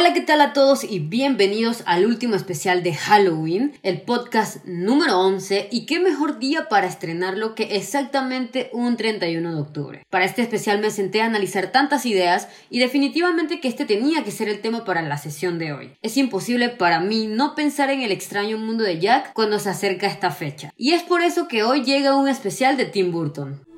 Hola, ¿qué tal a todos y bienvenidos al último especial de Halloween, el podcast número 11 y qué mejor día para estrenarlo que exactamente un 31 de octubre. Para este especial me senté a analizar tantas ideas y definitivamente que este tenía que ser el tema para la sesión de hoy. Es imposible para mí no pensar en el extraño mundo de Jack cuando se acerca esta fecha. Y es por eso que hoy llega un especial de Tim Burton.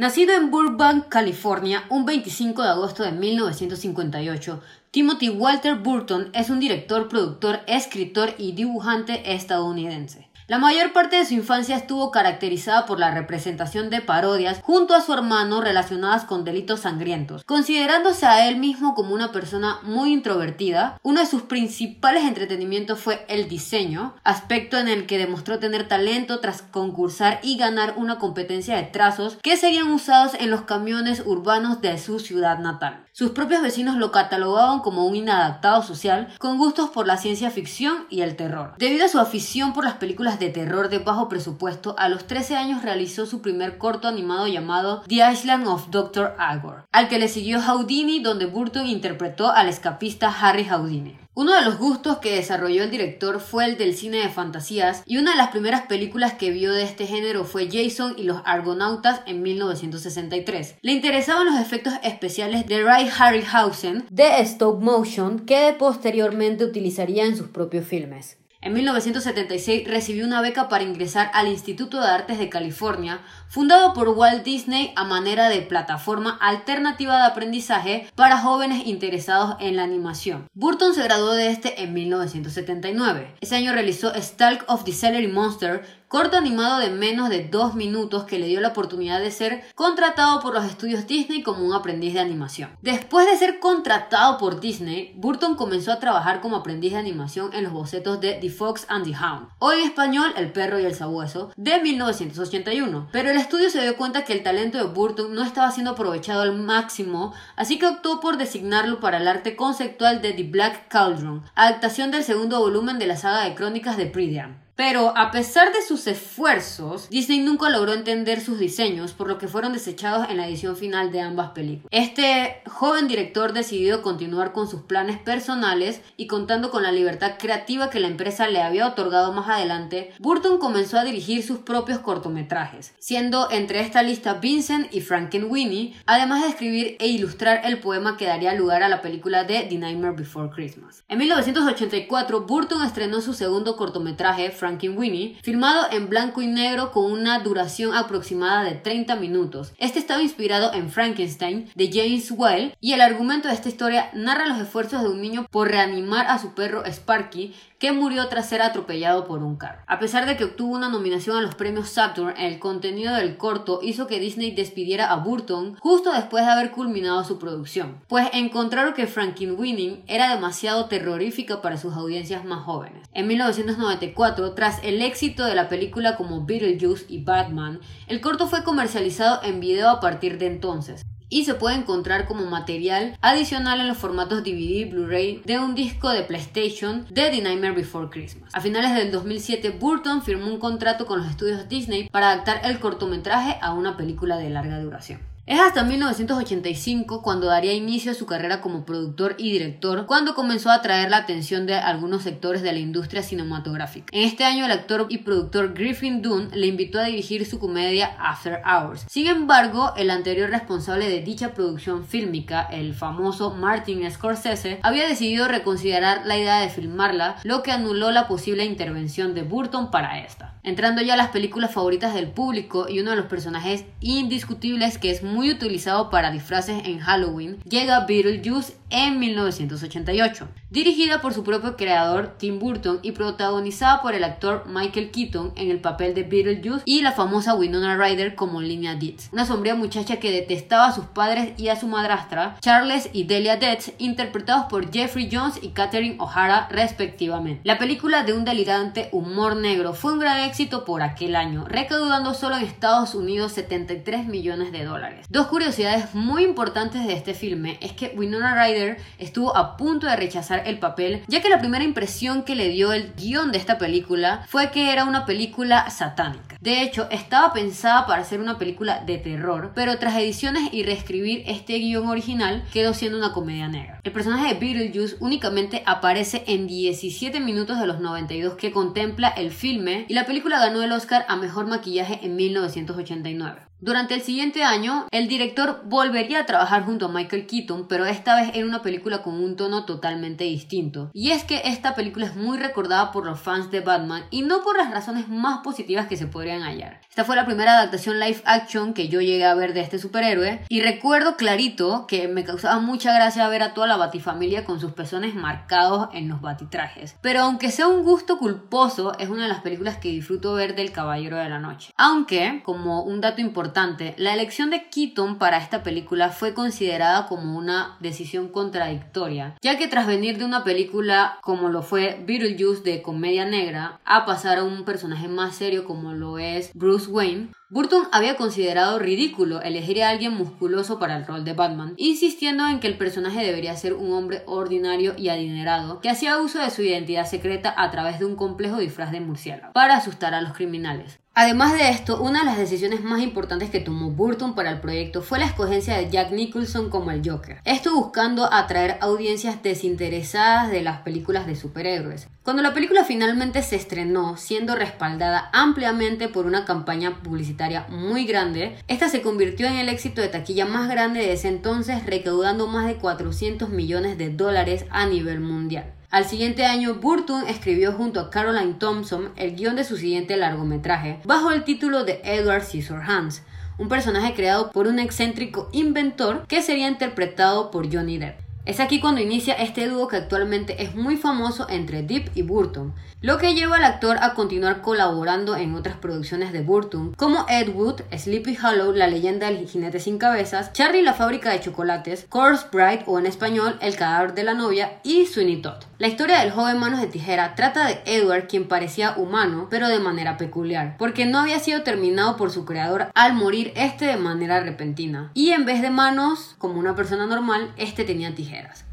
Nacido en Burbank, California, un 25 de agosto de 1958, Timothy Walter Burton es un director, productor, escritor y dibujante estadounidense. La mayor parte de su infancia estuvo caracterizada por la representación de parodias junto a su hermano relacionadas con delitos sangrientos. Considerándose a él mismo como una persona muy introvertida, uno de sus principales entretenimientos fue el diseño, aspecto en el que demostró tener talento tras concursar y ganar una competencia de trazos que serían usados en los camiones urbanos de su ciudad natal. Sus propios vecinos lo catalogaban como un inadaptado social con gustos por la ciencia ficción y el terror. Debido a su afición por las películas de terror de bajo presupuesto, a los 13 años realizó su primer corto animado llamado The Island of Dr. Agor, al que le siguió Houdini, donde Burton interpretó al escapista Harry Houdini. Uno de los gustos que desarrolló el director fue el del cine de fantasías y una de las primeras películas que vio de este género fue Jason y los Argonautas en 1963. Le interesaban los efectos especiales de Ray Harryhausen de stop motion que posteriormente utilizaría en sus propios filmes. En 1976 recibió una beca para ingresar al Instituto de Artes de California, fundado por Walt Disney a manera de plataforma alternativa de aprendizaje para jóvenes interesados en la animación. Burton se graduó de este en 1979. Ese año realizó Stalk of the Celery Monster, corto animado de menos de dos minutos que le dio la oportunidad de ser contratado por los estudios Disney como un aprendiz de animación. Después de ser contratado por Disney, Burton comenzó a trabajar como aprendiz de animación en los bocetos de The Fox and the Hound, o en español El perro y el sabueso, de 1981. Pero el estudio se dio cuenta que el talento de Burton no estaba siendo aprovechado al máximo, así que optó por designarlo para el arte conceptual de The Black Cauldron, adaptación del segundo volumen de la saga de crónicas de Pridian. Pero a pesar de sus esfuerzos, Disney nunca logró entender sus diseños, por lo que fueron desechados en la edición final de ambas películas. Este joven director decidió continuar con sus planes personales y contando con la libertad creativa que la empresa le había otorgado más adelante, Burton comenzó a dirigir sus propios cortometrajes, siendo entre esta lista Vincent y Frankenweenie, además de escribir e ilustrar el poema que daría lugar a la película de The Nightmare Before Christmas. En 1984, Burton estrenó su segundo cortometraje, Winnie, filmado en blanco y negro con una duración aproximada de 30 minutos. Este estaba inspirado en Frankenstein de James Well y el argumento de esta historia narra los esfuerzos de un niño por reanimar a su perro Sparky que murió tras ser atropellado por un carro. A pesar de que obtuvo una nominación a los premios Saturn, el contenido del corto hizo que Disney despidiera a Burton justo después de haber culminado su producción, pues encontraron que Winning era demasiado terrorífica para sus audiencias más jóvenes. En 1994, tras el éxito de la película como Beetlejuice y Batman, el corto fue comercializado en video a partir de entonces y se puede encontrar como material adicional en los formatos DVD y Blu-ray de un disco de PlayStation de The Nightmare Before Christmas. A finales del 2007, Burton firmó un contrato con los estudios Disney para adaptar el cortometraje a una película de larga duración. Es hasta 1985 cuando daría inicio a su carrera como productor y director, cuando comenzó a atraer la atención de algunos sectores de la industria cinematográfica. En este año el actor y productor Griffin Dunn le invitó a dirigir su comedia After Hours. Sin embargo, el anterior responsable de dicha producción fílmica, el famoso Martin Scorsese, había decidido reconsiderar la idea de filmarla, lo que anuló la posible intervención de Burton para esta. Entrando ya a las películas favoritas del público y uno de los personajes indiscutibles que es muy utilizado para disfraces en Halloween, llega Beetlejuice en 1988, dirigida por su propio creador Tim Burton y protagonizada por el actor Michael Keaton en el papel de Beetlejuice y la famosa Winona Ryder como Lina Ditz, una sombría muchacha que detestaba a sus padres y a su madrastra, Charles y Delia Detz, interpretados por Jeffrey Jones y Catherine O'Hara respectivamente. La película de un delirante humor negro fue un gran éxito por aquel año, recaudando solo en Estados Unidos 73 millones de dólares. Dos curiosidades muy importantes de este filme es que Winona Ryder estuvo a punto de rechazar el papel, ya que la primera impresión que le dio el guion de esta película fue que era una película satánica. De hecho, estaba pensada para ser una película de terror, pero tras ediciones y reescribir este guion original, quedó siendo una comedia negra. El personaje de Beetlejuice únicamente aparece en 17 minutos de los 92 que contempla el filme y la película ganó el Oscar a Mejor Maquillaje en 1989. Durante el siguiente año, el director volvería a trabajar junto a Michael Keaton, pero esta vez en una película con un tono totalmente distinto. Y es que esta película es muy recordada por los fans de Batman y no por las razones más positivas que se podrían hallar. Esta fue la primera adaptación live action que yo llegué a ver de este superhéroe y recuerdo clarito que me causaba mucha gracia ver a toda la batifamilia con sus pezones marcados en los batitrajes. Pero aunque sea un gusto culposo, es una de las películas que disfruto ver del Caballero de la Noche. Aunque, como un dato importante, la elección de Keaton para esta película fue considerada como una decisión contradictoria, ya que tras venir de una película como lo fue Beetlejuice de comedia negra a pasar a un personaje más serio como lo es Bruce Wayne, Burton había considerado ridículo elegir a alguien musculoso para el rol de Batman, insistiendo en que el personaje debería ser un hombre ordinario y adinerado que hacía uso de su identidad secreta a través de un complejo disfraz de murciélago para asustar a los criminales. Además de esto, una de las decisiones más importantes que tomó Burton para el proyecto fue la escogencia de Jack Nicholson como el Joker. Esto buscando atraer audiencias desinteresadas de las películas de superhéroes. Cuando la película finalmente se estrenó, siendo respaldada ampliamente por una campaña publicitaria muy grande, esta se convirtió en el éxito de taquilla más grande de ese entonces, recaudando más de 400 millones de dólares a nivel mundial. Al siguiente año, Burton escribió junto a Caroline Thompson el guion de su siguiente largometraje, bajo el título de Edward Scissorhands, un personaje creado por un excéntrico inventor que sería interpretado por Johnny Depp. Es aquí cuando inicia este dúo que actualmente es muy famoso entre Depp y Burton, lo que lleva al actor a continuar colaborando en otras producciones de Burton, como Ed Wood, Sleepy Hollow, La leyenda del jinete sin cabezas, Charlie la fábrica de chocolates, Course Bride o en español El cadáver de la novia y Sweeney Todd. La historia del joven Manos de Tijera trata de Edward quien parecía humano, pero de manera peculiar, porque no había sido terminado por su creador al morir este de manera repentina, y en vez de manos, como una persona normal, este tenía tijeras. ligeras.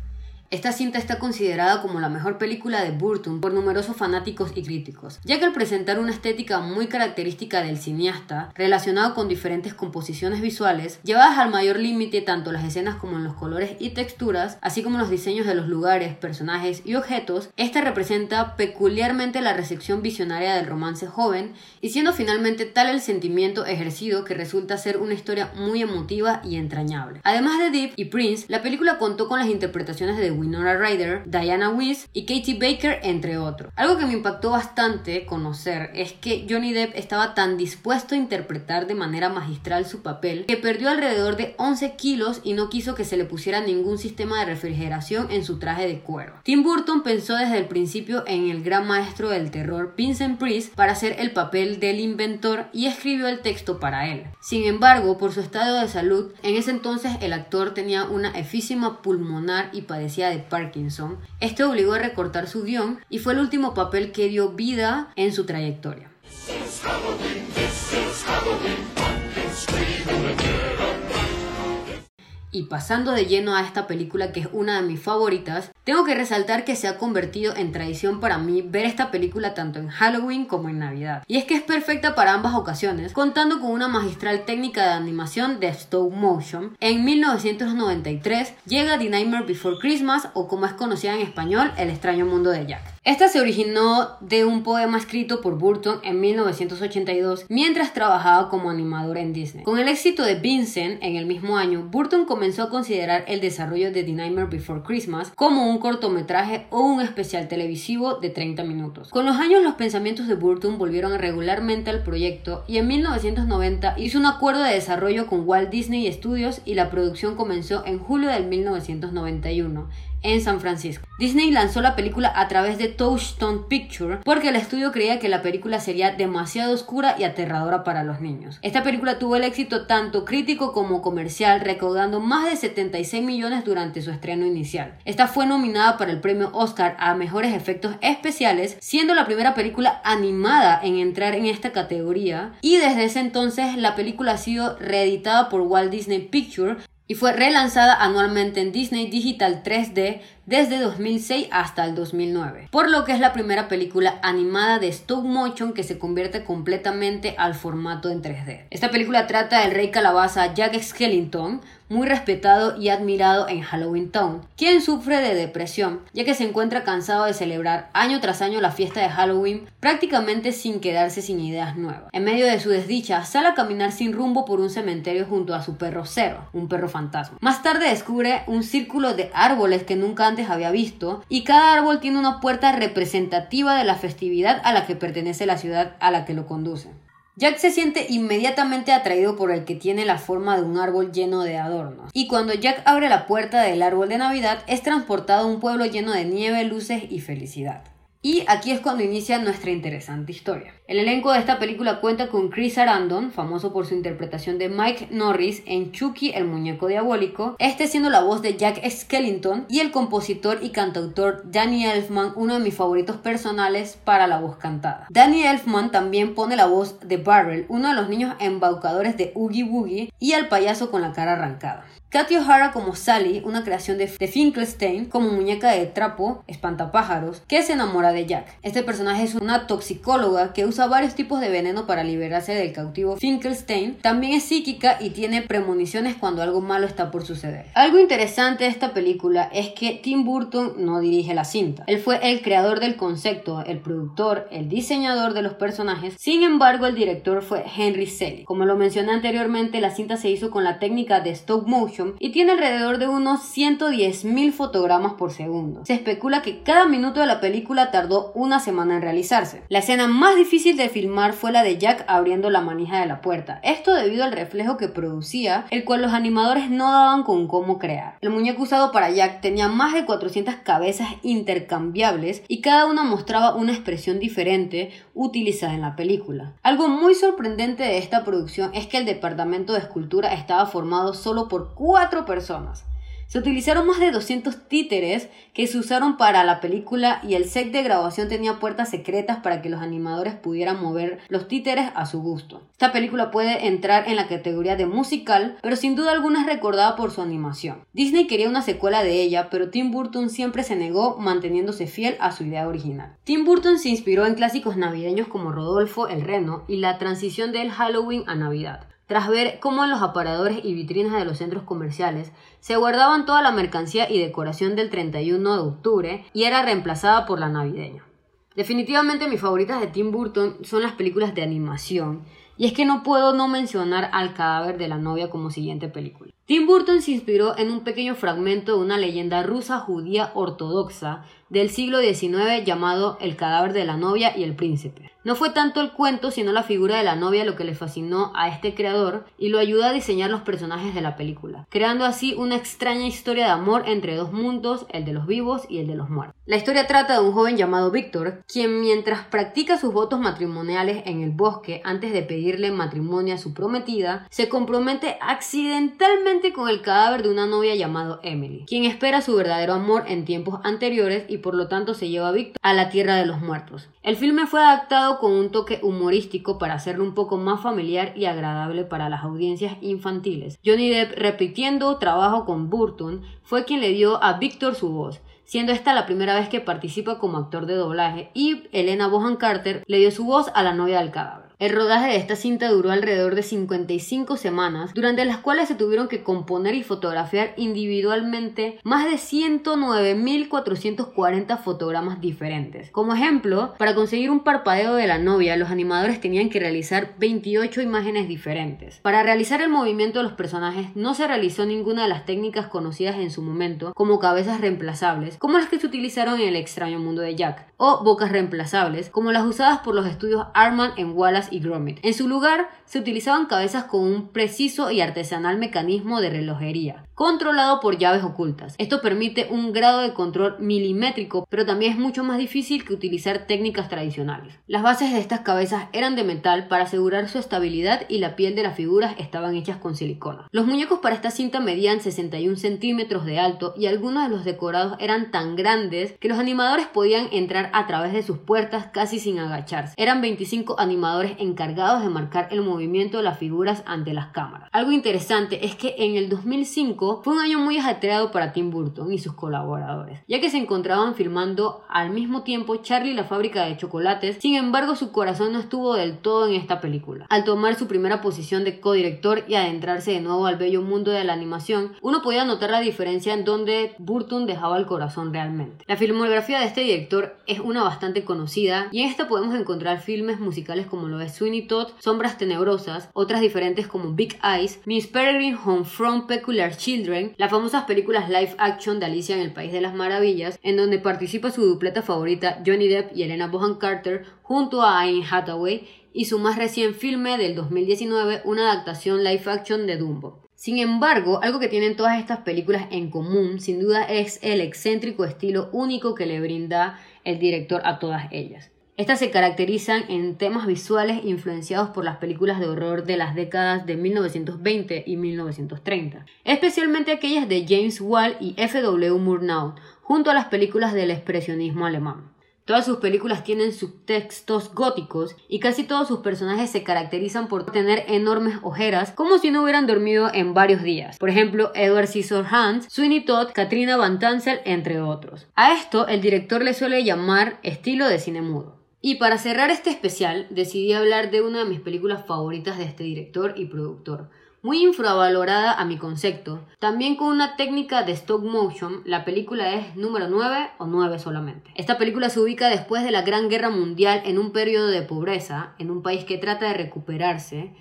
Esta cinta está considerada como la mejor película de Burton por numerosos fanáticos y críticos, ya que al presentar una estética muy característica del cineasta, relacionado con diferentes composiciones visuales, llevadas al mayor límite tanto las escenas como en los colores y texturas, así como los diseños de los lugares, personajes y objetos, esta representa peculiarmente la recepción visionaria del romance joven, y siendo finalmente tal el sentimiento ejercido que resulta ser una historia muy emotiva y entrañable. Además de Deep y Prince, la película contó con las interpretaciones de Winona Ryder, Diana Weiss y Katie Baker, entre otros. Algo que me impactó bastante conocer es que Johnny Depp estaba tan dispuesto a interpretar de manera magistral su papel que perdió alrededor de 11 kilos y no quiso que se le pusiera ningún sistema de refrigeración en su traje de cuero. Tim Burton pensó desde el principio en el gran maestro del terror Vincent Price para hacer el papel del inventor y escribió el texto para él. Sin embargo, por su estado de salud, en ese entonces el actor tenía una efísima pulmonar y padecía de Parkinson, este obligó a recortar su guion y fue el último papel que dio vida en su trayectoria. Y pasando de lleno a esta película que es una de mis favoritas, tengo que resaltar que se ha convertido en tradición para mí ver esta película tanto en Halloween como en Navidad. Y es que es perfecta para ambas ocasiones, contando con una magistral técnica de animación de stop motion. En 1993 llega The Nightmare Before Christmas o como es conocida en español, El extraño mundo de Jack. Esta se originó de un poema escrito por Burton en 1982 mientras trabajaba como animador en Disney. Con el éxito de Vincent en el mismo año, Burton comenzó a considerar el desarrollo de The Nightmare Before Christmas como un cortometraje o un especial televisivo de 30 minutos. Con los años los pensamientos de Burton volvieron regularmente al proyecto y en 1990 hizo un acuerdo de desarrollo con Walt Disney Studios y la producción comenzó en julio del 1991 en San Francisco. Disney lanzó la película a través de Touchstone Picture porque el estudio creía que la película sería demasiado oscura y aterradora para los niños. Esta película tuvo el éxito tanto crítico como comercial, recaudando más de 76 millones durante su estreno inicial. Esta fue nominada para el premio Oscar a mejores efectos especiales, siendo la primera película animada en entrar en esta categoría y desde ese entonces la película ha sido reeditada por Walt Disney Pictures y fue relanzada anualmente en Disney Digital 3D desde 2006 hasta el 2009, por lo que es la primera película animada de stop motion que se convierte completamente al formato en 3D. Esta película trata del rey calabaza Jack Skellington, muy respetado y admirado en Halloween Town, quien sufre de depresión, ya que se encuentra cansado de celebrar año tras año la fiesta de Halloween prácticamente sin quedarse sin ideas nuevas. En medio de su desdicha, sale a caminar sin rumbo por un cementerio junto a su perro Cero, un perro fantasma. Más tarde descubre un círculo de árboles que nunca había visto y cada árbol tiene una puerta representativa de la festividad a la que pertenece la ciudad a la que lo conduce. Jack se siente inmediatamente atraído por el que tiene la forma de un árbol lleno de adornos. Y cuando Jack abre la puerta del árbol de Navidad, es transportado a un pueblo lleno de nieve, luces y felicidad. Y aquí es cuando inicia nuestra interesante historia. El elenco de esta película cuenta con Chris Arandon, famoso por su interpretación de Mike Norris en Chucky el muñeco diabólico, este siendo la voz de Jack Skellington y el compositor y cantautor Danny Elfman, uno de mis favoritos personales para la voz cantada. Danny Elfman también pone la voz de Barrel, uno de los niños embaucadores de Oogie Boogie y al payaso con la cara arrancada. Katy O'Hara como Sally, una creación de, Finkelstein como muñeca de trapo, espantapájaros, que se enamora de Jack. Este personaje es una toxicóloga que usa varios tipos de veneno para liberarse del cautivo Finkelstein. También es psíquica y tiene premoniciones cuando algo malo está por suceder. Algo interesante de esta película es que Tim Burton no dirige la cinta. Él fue el creador del concepto, el productor, el diseñador de los personajes. Sin embargo, el director fue Henry Selick. Como lo mencioné anteriormente, la cinta se hizo con la técnica de stop motion y tiene alrededor de unos 110.000 fotogramas por segundo. Se especula que cada minuto de la película tardó una semana en realizarse. La escena más difícil de filmar fue la de Jack abriendo la manija de la puerta, esto debido al reflejo que producía, el cual los animadores no daban con cómo crear. El muñeco usado para Jack tenía más de 400 cabezas intercambiables y cada una mostraba una expresión diferente utilizada en la película. Algo muy sorprendente de esta producción es que el departamento de escultura estaba formado solo por cuatro personas. Se utilizaron más de 200 títeres que se usaron para la película y el set de grabación tenía puertas secretas para que los animadores pudieran mover los títeres a su gusto. Esta película puede entrar en la categoría de musical, pero sin duda alguna es recordada por su animación. Disney quería una secuela de ella, pero Tim Burton siempre se negó manteniéndose fiel a su idea original. Tim Burton se inspiró en clásicos navideños como Rodolfo el Reno y la transición del Halloween a Navidad. Tras ver cómo en los aparadores y vitrinas de los centros comerciales se guardaban toda la mercancía y decoración del 31 de octubre y era reemplazada por la navideña. Definitivamente mis favoritas de Tim Burton son las películas de animación, y es que no puedo no mencionar al cadáver de la novia como siguiente película. Tim Burton se inspiró en un pequeño fragmento de una leyenda rusa judía ortodoxa del siglo XIX llamado El cadáver de la novia y el príncipe. No fue tanto el cuento, sino la figura de la novia lo que le fascinó a este creador y lo ayudó a diseñar los personajes de la película, creando así una extraña historia de amor entre dos mundos, el de los vivos y el de los muertos. La historia trata de un joven llamado Víctor, quien mientras practica sus votos matrimoniales en el bosque antes de pedirle matrimonio a su prometida, se compromete accidentalmente con el cadáver de una novia llamado Emily, quien espera su verdadero amor en tiempos anteriores y por lo tanto se lleva a Víctor a la tierra de los muertos. El filme fue adaptado con un toque humorístico para hacerlo un poco más familiar y agradable para las audiencias infantiles. Johnny Depp, repitiendo trabajo con Burton, fue quien le dio a Victor su voz, siendo esta la primera vez que participa como actor de doblaje, y Elena Bohan Carter le dio su voz a la novia del cadáver. El rodaje de esta cinta duró alrededor de 55 semanas, durante las cuales se tuvieron que componer y fotografiar individualmente más de 109.440 fotogramas diferentes. Como ejemplo, para conseguir un parpadeo de la novia, los animadores tenían que realizar 28 imágenes diferentes. Para realizar el movimiento de los personajes no se realizó ninguna de las técnicas conocidas en su momento, como cabezas reemplazables, como las que se utilizaron en el extraño mundo de Jack, o bocas reemplazables, como las usadas por los estudios Arman en Wallace y En su lugar, se utilizaban cabezas con un preciso y artesanal mecanismo de relojería, controlado por llaves ocultas. Esto permite un grado de control milimétrico, pero también es mucho más difícil que utilizar técnicas tradicionales. Las bases de estas cabezas eran de metal para asegurar su estabilidad y la piel de las figuras estaban hechas con silicona. Los muñecos para esta cinta medían 61 centímetros de alto y algunos de los decorados eran tan grandes que los animadores podían entrar a través de sus puertas casi sin agacharse. Eran 25 animadores encargados de marcar el movimiento de las figuras ante las cámaras. Algo interesante es que en el 2005 fue un año muy ajetreado para Tim Burton y sus colaboradores, ya que se encontraban filmando al mismo tiempo Charlie la fábrica de chocolates, sin embargo su corazón no estuvo del todo en esta película. Al tomar su primera posición de codirector y adentrarse de nuevo al bello mundo de la animación, uno podía notar la diferencia en donde Burton dejaba el corazón realmente. La filmografía de este director es una bastante conocida y en esta podemos encontrar filmes musicales como lo de Sweeney Todd, Sombras Tenebrosas, otras diferentes como Big Eyes, Miss Peregrine Home from Peculiar Children, las famosas películas live action de Alicia en el País de las Maravillas, en donde participa su dupleta favorita Johnny Depp y Elena Bohan Carter junto a Anne Hathaway y su más reciente filme del 2019, una adaptación live action de Dumbo. Sin embargo, algo que tienen todas estas películas en común, sin duda, es el excéntrico estilo único que le brinda el director a todas ellas. Estas se caracterizan en temas visuales influenciados por las películas de horror de las décadas de 1920 y 1930, especialmente aquellas de James Wall y F.W. Murnau, junto a las películas del expresionismo alemán. Todas sus películas tienen subtextos góticos y casi todos sus personajes se caracterizan por tener enormes ojeras, como si no hubieran dormido en varios días. Por ejemplo, Edward Scissorhands, Sweeney Todd, Katrina Van Tansel, entre otros. A esto el director le suele llamar estilo de cine mudo. Y para cerrar este especial, decidí hablar de una de mis películas favoritas de este director y productor, muy infravalorada a mi concepto. También con una técnica de stop motion, la película es número 9 o 9 solamente. Esta película se ubica después de la Gran Guerra Mundial en un periodo de pobreza, en un país que trata de recuperarse,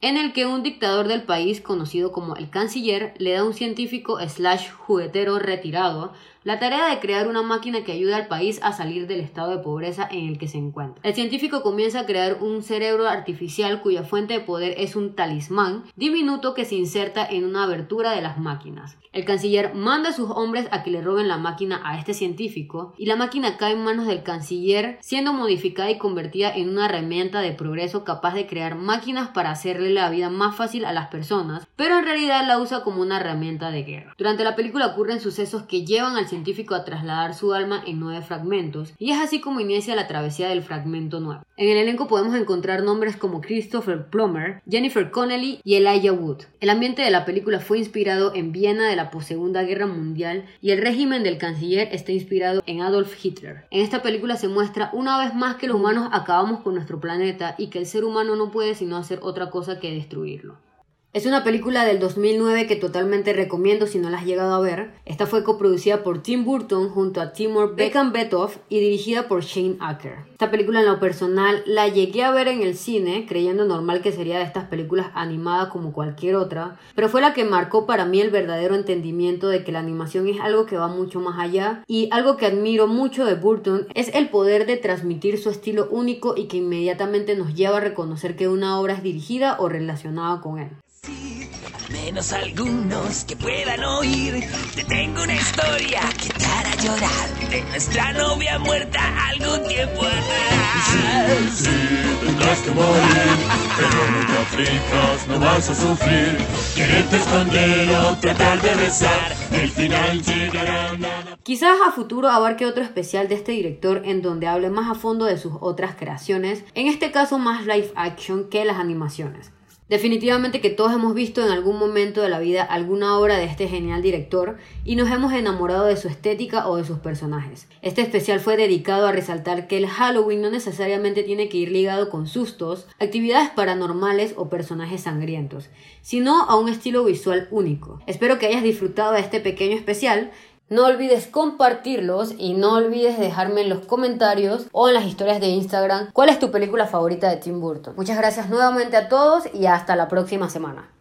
en el que un dictador del país, conocido como el canciller, le da a un científico slash juguetero retirado la tarea de crear una máquina que ayude al país a salir del estado de pobreza en el que se encuentra. El científico comienza a crear un cerebro artificial cuya fuente de poder es un talismán diminuto que se inserta en una abertura de las máquinas. El canciller manda a sus hombres a que le roben la máquina a este científico y la máquina cae en manos del canciller siendo modificada y convertida en una herramienta de progreso capaz de crear máquinas para hacerle la vida más fácil a las personas, pero en realidad la usa como una herramienta de guerra. Durante la película ocurren sucesos que llevan al científico a trasladar su alma en nueve fragmentos y es así como inicia la travesía del fragmento nuevo. En el elenco podemos encontrar nombres como Christopher Plummer, Jennifer Connelly y Elijah Wood. El ambiente de la película fue inspirado en Viena de la post-segunda guerra mundial y el régimen del canciller está inspirado en Adolf Hitler. En esta película se muestra una vez más que los humanos acabamos con nuestro planeta y que el ser humano no puede sino hacer otra cosa que destruirlo. Es una película del 2009 que totalmente recomiendo si no la has llegado a ver. Esta fue coproducida por Tim Burton junto a Timur Bekmambetov y dirigida por Shane Acker. Esta película en lo personal la llegué a ver en el cine, creyendo normal que sería de estas películas animadas como cualquier otra, pero fue la que marcó para mí el verdadero entendimiento de que la animación es algo que va mucho más allá y algo que admiro mucho de Burton es el poder de transmitir su estilo único y que inmediatamente nos lleva a reconocer que una obra es dirigida o relacionada con él menos algunos que puedan oír. Te tengo una historia que te hará llorar de nuestra novia muerta algún tiempo atrás. Sí, tendrás que morir, pero no te aflijas, no vas a sufrir. Quererte esconder o tratar de besar, el final llegará nada. Quizás a futuro abarque otro especial de este director en donde hable más a fondo de sus otras creaciones, en este caso más live action que las animaciones. Definitivamente que todos hemos visto en algún momento de la vida alguna obra de este genial director y nos hemos enamorado de su estética o de sus personajes. Este especial fue dedicado a resaltar que el Halloween no necesariamente tiene que ir ligado con sustos, actividades paranormales o personajes sangrientos, sino a un estilo visual único. Espero que hayas disfrutado de este pequeño especial no olvides compartirlos y no olvides dejarme en los comentarios o en las historias de Instagram cuál es tu película favorita de Tim Burton. Muchas gracias nuevamente a todos y hasta la próxima semana.